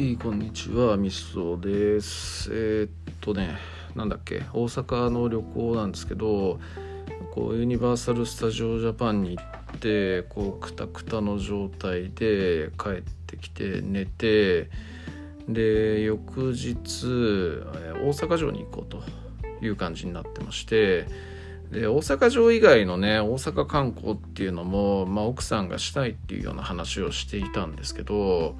いこんにちはみそです。えー、っとねなんだっけ大阪の旅行なんですけどこうユニバーサル・スタジオ・ジャパンに行ってこうクタクタの状態で帰ってきて寝てで翌日大阪城に行こうという感じになってましてで大阪城以外のね大阪観光っていうのも、まあ、奥さんがしたいっていうような話をしていたんですけど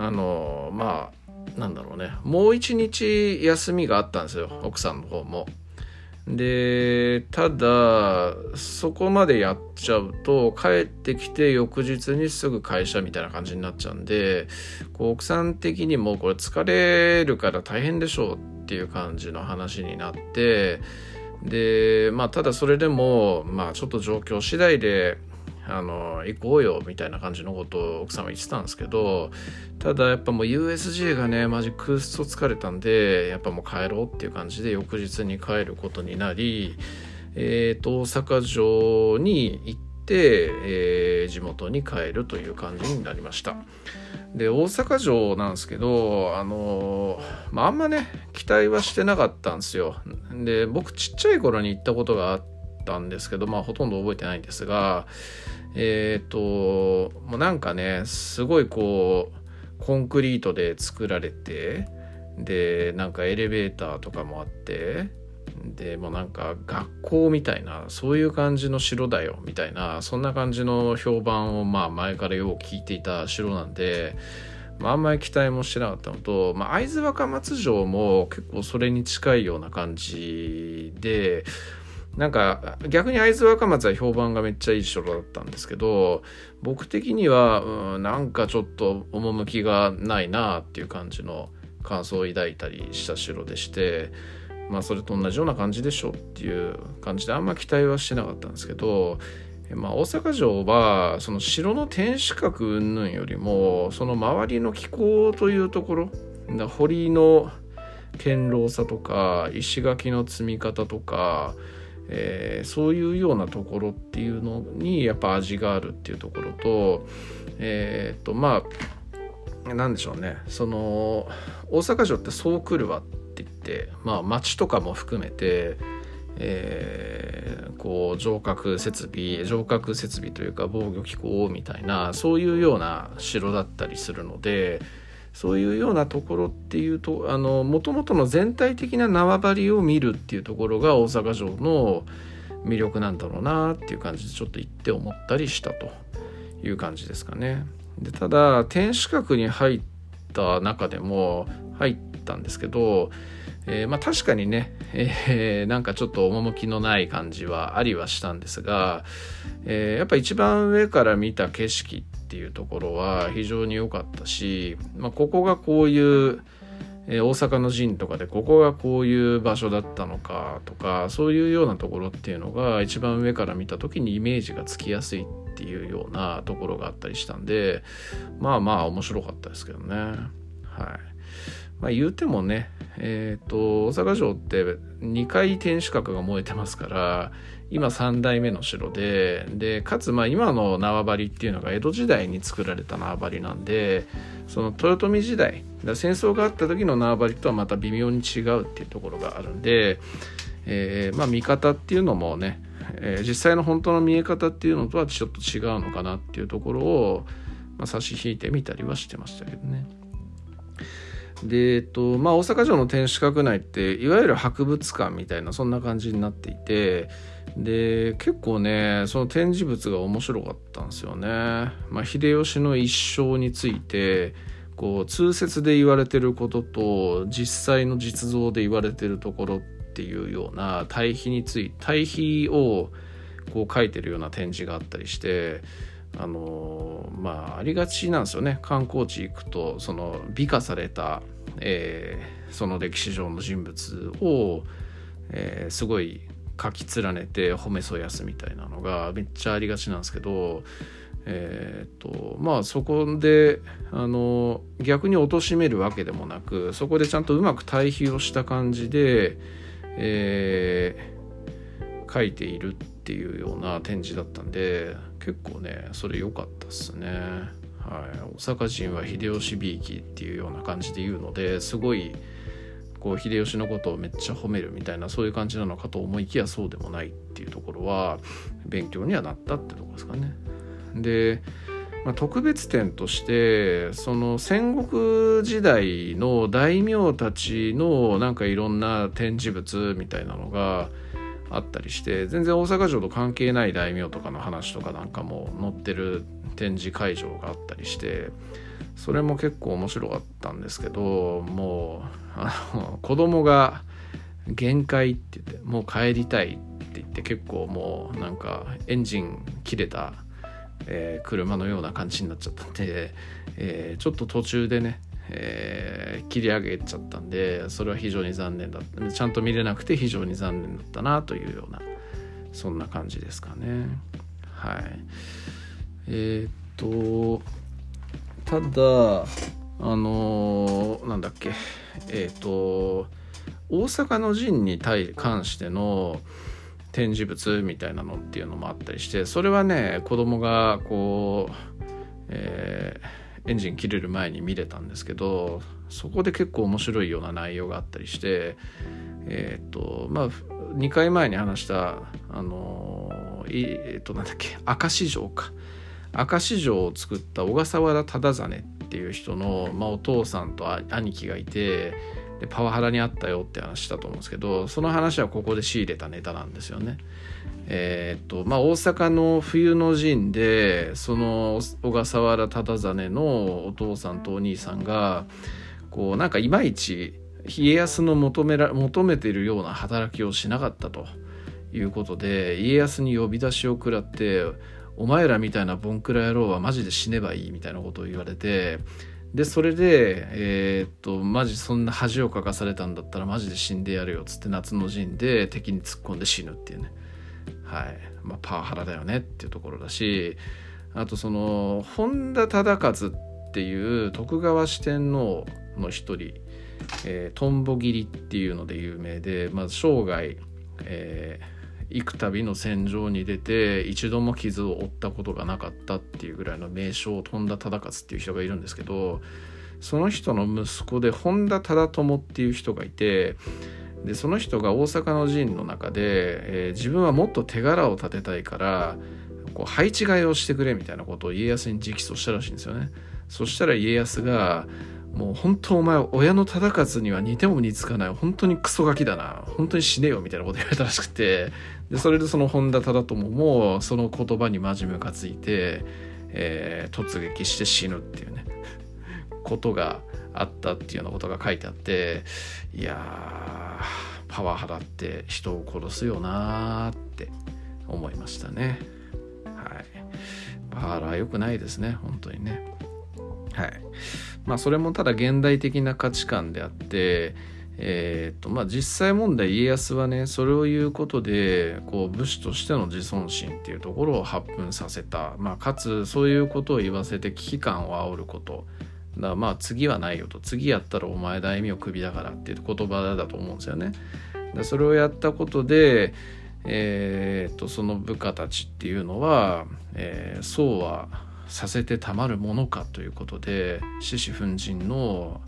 あのまあなんだろうねもう一日休みがあったんですよ奥さんの方も。でただそこまでやっちゃうと帰ってきて翌日にすぐ会社みたいな感じになっちゃうんでこう奥さん的にもこれ疲れるから大変でしょうっていう感じの話になってでまあただそれでもまあちょっと状況次第であの行こうよみたいな感じのことを奥さんは言ってたんですけどただやっぱもう USJ がねマジクっそ疲れたんでやっぱもう帰ろうっていう感じで翌日に帰ることになりえーと、大阪城に行って、えー、地元に帰るという感じになりました。で大阪城なんですけどあのまあ、あんまね期待はしてなかったんですよ。で僕ちっちゃい頃に行ったことがあったんですけどまあほとんど覚えてないんですがえっ、ー、ともうなんかねすごいこうコンクリートで作られてでなんかエレベーターとかもあってでもうなんか学校みたいなそういう感じの城だよみたいなそんな感じの評判をまあ前からよう聞いていた城なんで、まあ、あんまり期待もしてなかったのと、まあ、会津若松城も結構それに近いような感じでなんか逆に会津若松は評判がめっちゃいい城だったんですけど僕的には、うん、なんかちょっと趣がないなっていう感じの感想を抱いたりした城でしてまあそれと同じような感じでしょっていう感じであんま期待はしてなかったんですけどまあ、大阪城はその城の天守閣云々よりもその周りの気候というところ堀の堅牢さとか石垣の積み方とかえー、そういうようなところっていうのにやっぱ味があるっていうところとえっ、とまあなんでしょうね。その大阪城ってそう来るわって言ってまあ町とかも含めてえー、こう城郭設備城郭設備というか防御機構みたいなそういうような城だったりするのでそういうようなところっていうとあの元々の全体的な縄張りを見るっていうところが大阪城の魅力なんだろうなっていう感じでちょっと言って思ったりしたという感じですかね。でただ天守閣に入った中でも入ったんですけど、えー、まあ確かにね、えー、なんかちょっと趣のない感じはありはしたんですが、えー、やっぱ一番上から見た景色ってていうところは非常に良かったし、まあ、ここがこういう、えー、大阪の陣とかでここがこういう場所だったのかとかそういうようなところっていうのが一番上から見た時にイメージがつきやすいっていうようなところがあったりしたんでまあまあ面白かったですけどね。はい。まあ言うてもねえっ、ー、と大阪城って2回天守閣が燃えてますから今3代目の城ででかつまあ今の縄張りっていうのが江戸時代に作られた縄張りなんでその豊臣時代戦争があった時の縄張りとはまた微妙に違うっていうところがあるんで、えー、まあ見方っていうのもね、えー、実際の本当の見え方っていうのとはちょっと違うのかなっていうところを、まあ、差し引いてみたりはしてましたけどね。で、えっとまあ、大阪城の天守閣内っていわゆる博物館みたいなそんな感じになっていてで結構ねその展示物が面白かったんですよね。まあ、秀吉の一生についてこう通説で言われてることと実際の実像で言われてるところっていうような対比について対比をこう書いてるような展示があったりしてあのまあありがちなんですよね。観光地行くとその美化された、えー、その歴史上の人物を、えー、すごい書き連ねて褒めそやすみたいなのがめっちゃありがちなんですけどえーとまあそこであの逆に貶めるわけでもなくそこでちゃんとうまく対比をした感じで、えー、書いているっていうような展示だったんで結構ねそれ良かったっすねはい、大阪人は秀吉びいきっていうような感じで言うのですごいこう秀吉のことをめっちゃ褒めるみたいなそういう感じなのかと思いきやそうでもないっていうところは勉強にはなったってとこですかね。で、まあ、特別点としてその戦国時代の大名たちのなんかいろんな展示物みたいなのがあったりして全然大阪城と関係ない大名とかの話とかなんかも載ってる展示会場があったりしてそれも結構面白かったんですけどもうあの子供が限界って言ってもう帰りたいって言って結構もうなんかエンジン切れた、えー、車のような感じになっちゃったんで、えー、ちょっと途中でねえ、切り上げちゃったんでそれは非常に残念だった。ちゃんと見れなくて非常に残念だったなというようなそんな感じですかね。はい。えー、っとただあのー、なんだっけ。えっと大阪の陣に対関しての展示物みたいなのっていうのもあったりしてそれはね子供がこう、えーエンジン切れる前に見れたんですけどそこで結構面白いような内容があったりしてえっ、とまあ2回前に話したあのえっ、となんだっけ明石城か明石城を作った小笠原忠真っていう人の、まあ、お父さんと兄貴がいてでパワハラにあったよって話したと思うんですけどその話はここで仕入れたネタなんですよね。えー、とまあ、大阪の冬の陣でその小笠原忠真のお父さんとお兄さんがこうなんかいまいち家康の求めら求めているような働きをしなかったということで家康に呼び出しを食らって「お前らみたいなボンクラ野郎はマジで死ねばいい」みたいなことを言われてでそれでえー、っとマジそんな恥をかかされたんだったらマジで死んでやるよっつって夏の陣で敵に突っ込んで死ぬっていうね。はい。まあ、パワハラだよねっていうところだしあとその本田忠勝っていう徳川四天王の一人、えー、トンボ切りっていうので有名で、まあ、生涯、えー、幾度の戦場に出て一度も傷を負ったことがなかったっていうぐらいの名将本田忠勝っていう人がいるんですけどその人の息子で本田忠友っていう人がいてでその人が大阪の陣の中で、えー、自分はもっと手柄を立てたいからこう配置換えをしてくれみたいなことを家康に直訴したらしいんですよね。そしたら家康がもう本当お前親の忠勝には似ても似つかない本当にクソガキだな本当に死ねよみたいなこと言われたらしくてでそれでその本田忠友もその言葉にマジムカついて、えー、突撃して死ぬっていうねことがあったっていうようなことが書いてあっていやパワハラって人を殺すよなーって思いましたね。はい。パワハラ良くないですね本当にね。はい。まあそれもただ現代的な価値観であってえーとまあ、実際問題家康はねそれを言うことでこう武士としての自尊心っていうところを発奮させた、まあ、かつそういうことを言わせて危機感を煽ること。だまあ次はないよと。次やったらお前大名首だからっていう言葉だと思うんですよね。でそれをやったことで、えー、とその部下たちっていうのは、えー、そうはさせてたまるものかということで獅子奮陣の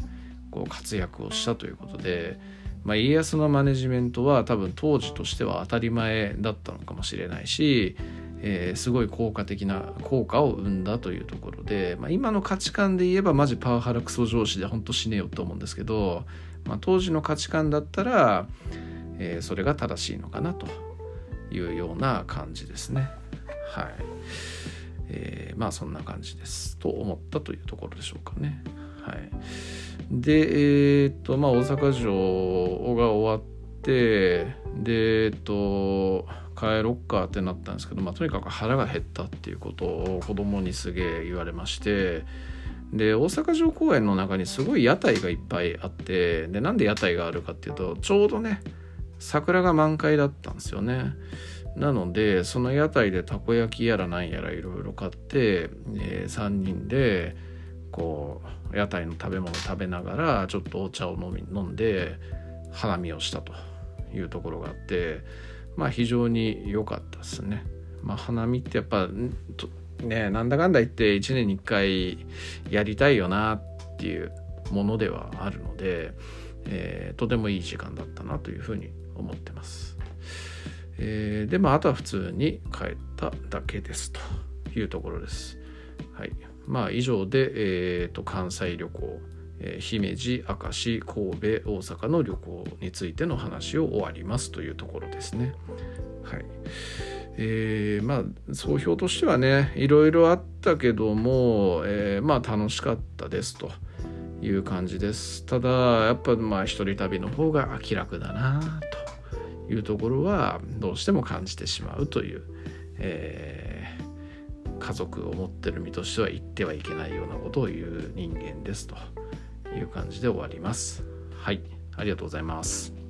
こう活躍をしたということで、まあ、家康のマネジメントは多分当時としては当たり前だったのかもしれないしえー、すごい効果的な効果を生んだというところで、まあ、今の価値観で言えばマジパワハラクソ上司で本当死ねよと思うんですけど、まあ、当時の価値観だったら、えー、それが正しいのかなというような感じですね。はい。まあそんな感じですと思ったというところでしょうかね。はい。で、えっ、と、まあ大阪城が終わって、で、えっ、と、帰ろっかってなったんですけど、まあ、とにかく腹が減ったっていうことを子供にすげえ言われましてで大阪城公園の中にすごい屋台がいっぱいあってでなんで屋台があるかっていうとちょうどね桜が満開だったんですよね。なのでその屋台でたこ焼きやらなんやらいろいろ買って、えー、3人でこう屋台の食べ物食べながらちょっとお茶を飲み飲んで花見をしたというところがあってまあ非常に良かったですね。まあ、花見ってやっぱねなんだかんだ言って1年に1回やりたいよなっていうものではあるので、えー、とてもいい時間だったなというふうに思ってます。えー、でまああとは普通に帰っただけですというところです。はい、まあ以上で、えーと、関西旅行、えー、姫路明石神戸大阪の旅行についての話を終わりますというところですね。はいえー、まあ総評としてはねいろいろあったけども、えー、まあ楽しかったですという感じですただやっぱまあ一人旅の方が気楽だなというところはどうしても感じてしまうという、えー、家族を持ってる身としては言ってはいけないようなことを言う人間ですという感じで終わります。はい。ありがとうございます。